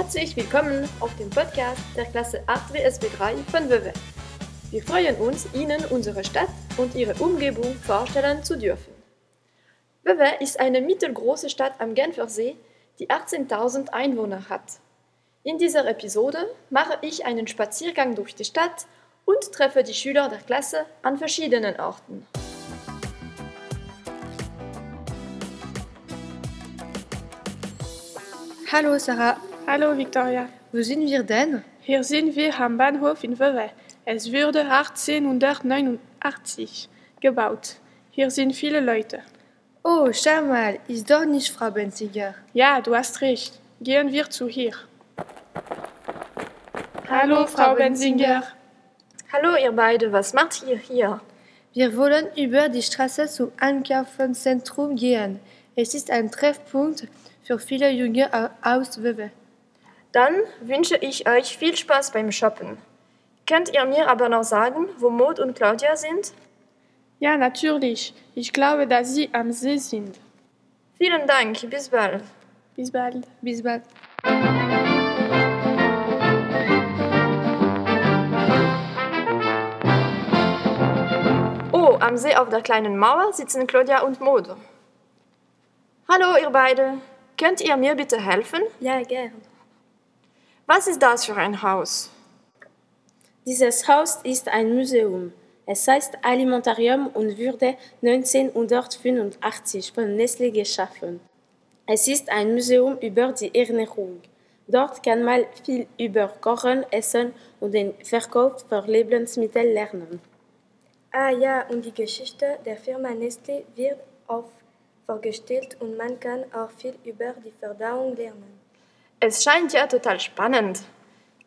Herzlich willkommen auf dem Podcast der Klasse 8 WSB 3 von WW. Wir freuen uns, Ihnen unsere Stadt und ihre Umgebung vorstellen zu dürfen. WW ist eine mittelgroße Stadt am Genfersee, die 18.000 Einwohner hat. In dieser Episode mache ich einen Spaziergang durch die Stadt und treffe die Schüler der Klasse an verschiedenen Orten. Hallo Sarah, Hallo Victoria, wo sind wir denn? hier sind wir am Bahnhof in Vevey. Es wurde 1889 gebaut. Hier sind viele Leute. Oh, schau mal, ist doch nicht Frau Benziger. Ja, du hast recht. Gehen wir zu hier. Hallo, Frau Benzinger. Hallo ihr beide, was macht ihr hier? Wir wollen über die Straße zum Einkaufszentrum gehen. Es ist ein Treffpunkt für viele Junge au- aus Wewe. Dann wünsche ich euch viel Spaß beim Shoppen. Könnt ihr mir aber noch sagen, wo Maud und Claudia sind? Ja, natürlich. Ich glaube, dass Sie am See sind. Vielen Dank, bis bald. Bis bald. Bis bald. Oh, am See auf der kleinen Mauer sitzen Claudia und Maud. Hallo ihr beide, könnt ihr mir bitte helfen? Ja, gern. Was ist das für ein Haus? Dieses Haus ist ein Museum. Es heißt Alimentarium und wurde 1985 von Nestlé geschaffen. Es ist ein Museum über die Ernährung. Dort kann man viel über Kochen, Essen und den Verkauf von Lebensmitteln lernen. Ah ja, und die Geschichte der Firma Nestlé wird auch vorgestellt und man kann auch viel über die Verdauung lernen. Es scheint ja total spannend.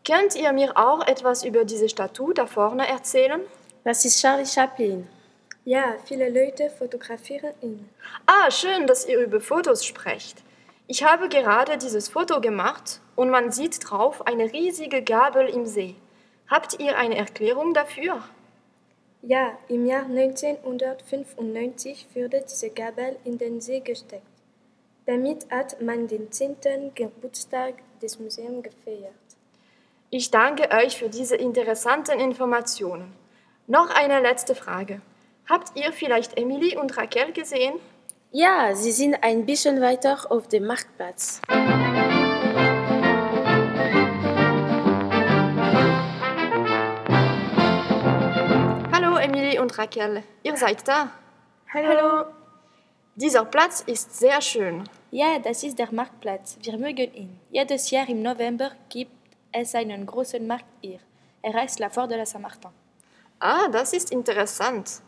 Könnt ihr mir auch etwas über diese Statue da vorne erzählen? Das ist Charlie Chaplin. Ja, viele Leute fotografieren ihn. Ah, schön, dass ihr über Fotos sprecht. Ich habe gerade dieses Foto gemacht und man sieht drauf eine riesige Gabel im See. Habt ihr eine Erklärung dafür? Ja, im Jahr 1995 wurde diese Gabel in den See gesteckt. Damit hat man den 10. Geburtstag des Museums gefeiert. Ich danke euch für diese interessanten Informationen. Noch eine letzte Frage. Habt ihr vielleicht Emily und Raquel gesehen? Ja, sie sind ein bisschen weiter auf dem Marktplatz. Hallo Emily und Raquel, ihr seid da. Hallo. Dieser Platz ist sehr schön. Ja, das ist der Marktplatz. Wir mögen ihn. Jedes Jahr im November gibt es einen großen Markt hier. Er heißt La Foire de la Saint-Martin. Ah, das ist interessant.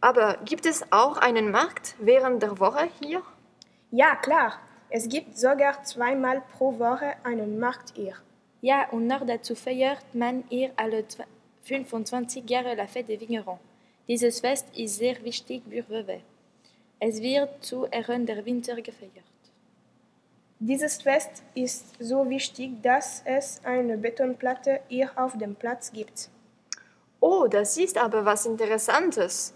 Aber gibt es auch einen Markt während der Woche hier? Ja, klar. Es gibt sogar zweimal pro Woche einen Markt hier. Ja, und noch dazu feiert man hier alle zwe- 25 Jahre la Fête des Vignerons. Dieses Fest ist sehr wichtig für Vevey. Es wird zu Ehren der Winter gefeiert. Dieses Fest ist so wichtig, dass es eine Betonplatte hier auf dem Platz gibt. Oh, das ist aber was Interessantes.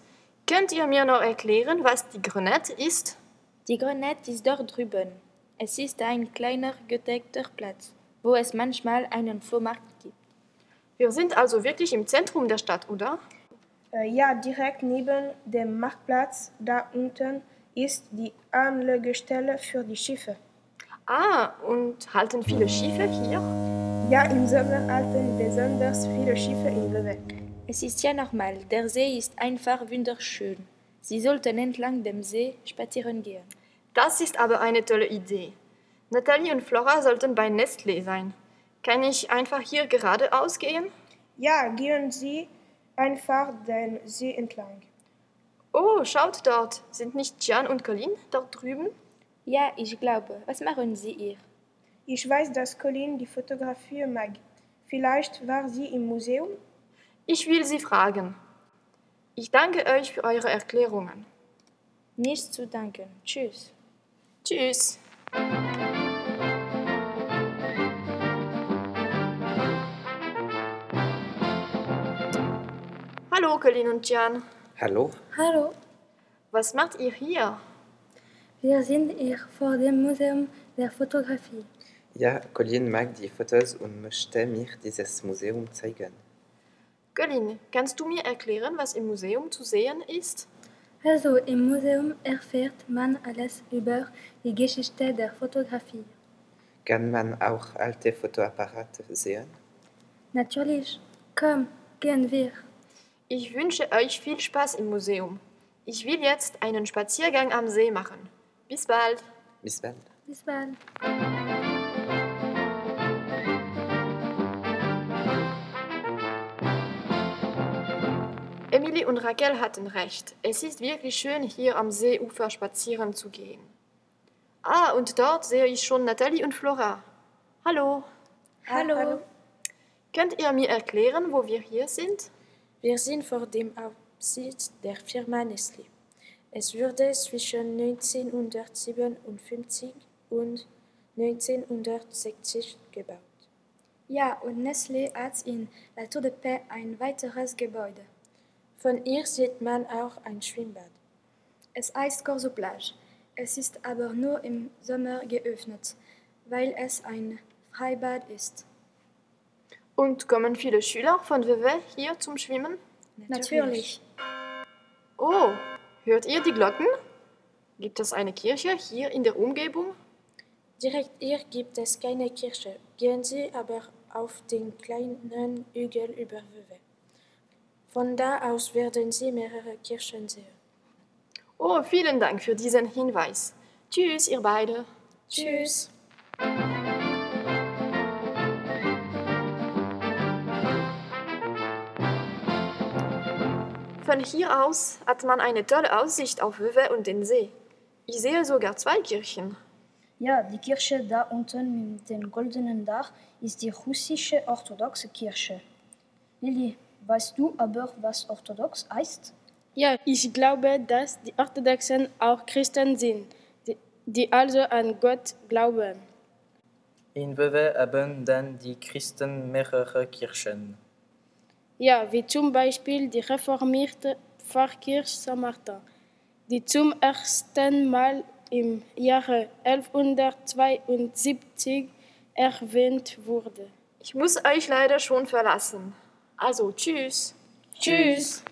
Könnt ihr mir noch erklären, was die Grenette ist? Die Grenette ist dort drüben. Es ist ein kleiner gedeckter Platz, wo es manchmal einen Flohmarkt gibt. Wir sind also wirklich im Zentrum der Stadt, oder? Äh, ja, direkt neben dem Marktplatz, da unten, ist die Anlegestelle für die Schiffe. Ah, und halten viele Schiffe hier? Ja, im Sommer halten besonders viele Schiffe in Vevey. Es ist ja normal, der See ist einfach wunderschön. Sie sollten entlang dem See spazieren gehen. Das ist aber eine tolle Idee. Nathalie und Flora sollten bei Nestlé sein. Kann ich einfach hier geradeaus gehen? Ja, gehen Sie einfach den See entlang. Oh, schaut dort. Sind nicht Jan und Colin dort drüben? Ja, ich glaube. Was machen Sie hier? Ich weiß, dass Colin die Fotografie mag. Vielleicht war sie im Museum? Ich will Sie fragen. Ich danke euch für eure Erklärungen. Nichts zu danken. Tschüss. Tschüss. Hallo, Colin und Jan. Hallo? Hallo, Was macht ihr hier? wir sind hier vor dem Museum der Fotografie. Ja, Colin mag die Fotos und möchte mir dieses Museum zeigen. Colin, kannst du mir erklären, was im Museum zu sehen ist? Also im Museum erfährt man alles über die Geschichte der Fotografie. Kann man auch alte Fotoapparate sehen? Natürlich. Komm, gehen wir. Ich wünsche euch viel Spaß im Museum. Ich will jetzt einen Spaziergang am See machen. Bis bald. Bis bald. Bis bald. Emily und Raquel hatten recht. Es ist wirklich schön, hier am Seeufer spazieren zu gehen. Ah, und dort sehe ich schon Nathalie und Flora. Hallo. Hallo. Könnt ihr mir erklären, wo wir hier sind? Wir sind vor dem Hauptsitz der Firma Nestlé. Es wurde zwischen 1957 und 1960 gebaut. Ja, und Nestlé hat in La Tour de Paix ein weiteres Gebäude. Von hier sieht man auch ein Schwimmbad. Es heißt Corso Plage. Es ist aber nur im Sommer geöffnet, weil es ein Freibad ist. Und kommen viele Schüler von Vevey hier zum Schwimmen? Natürlich. Oh, hört ihr die Glocken? Gibt es eine Kirche hier in der Umgebung? Direkt hier gibt es keine Kirche. Gehen Sie aber auf den kleinen Hügel über Vevey. Von da aus werden Sie mehrere Kirchen sehen. Oh, vielen Dank für diesen Hinweis. Tschüss, ihr beide. Tschüss. Von hier aus hat man eine tolle Aussicht auf Vevey und den See. Ich sehe sogar zwei Kirchen. Ja, die Kirche da unten mit dem goldenen Dach ist die russische orthodoxe Kirche. Lili, weißt du aber, was orthodox heißt? Ja, ich glaube, dass die Orthodoxen auch Christen sind, die, die also an Gott glauben. In Vevey haben dann die Christen mehrere Kirchen. Ja, wie zum Beispiel die reformierte Pfarrkirche Saint-Martin, die zum ersten Mal im Jahre 1172 erwähnt wurde. Ich muss euch leider schon verlassen. Also, tschüss. Tschüss.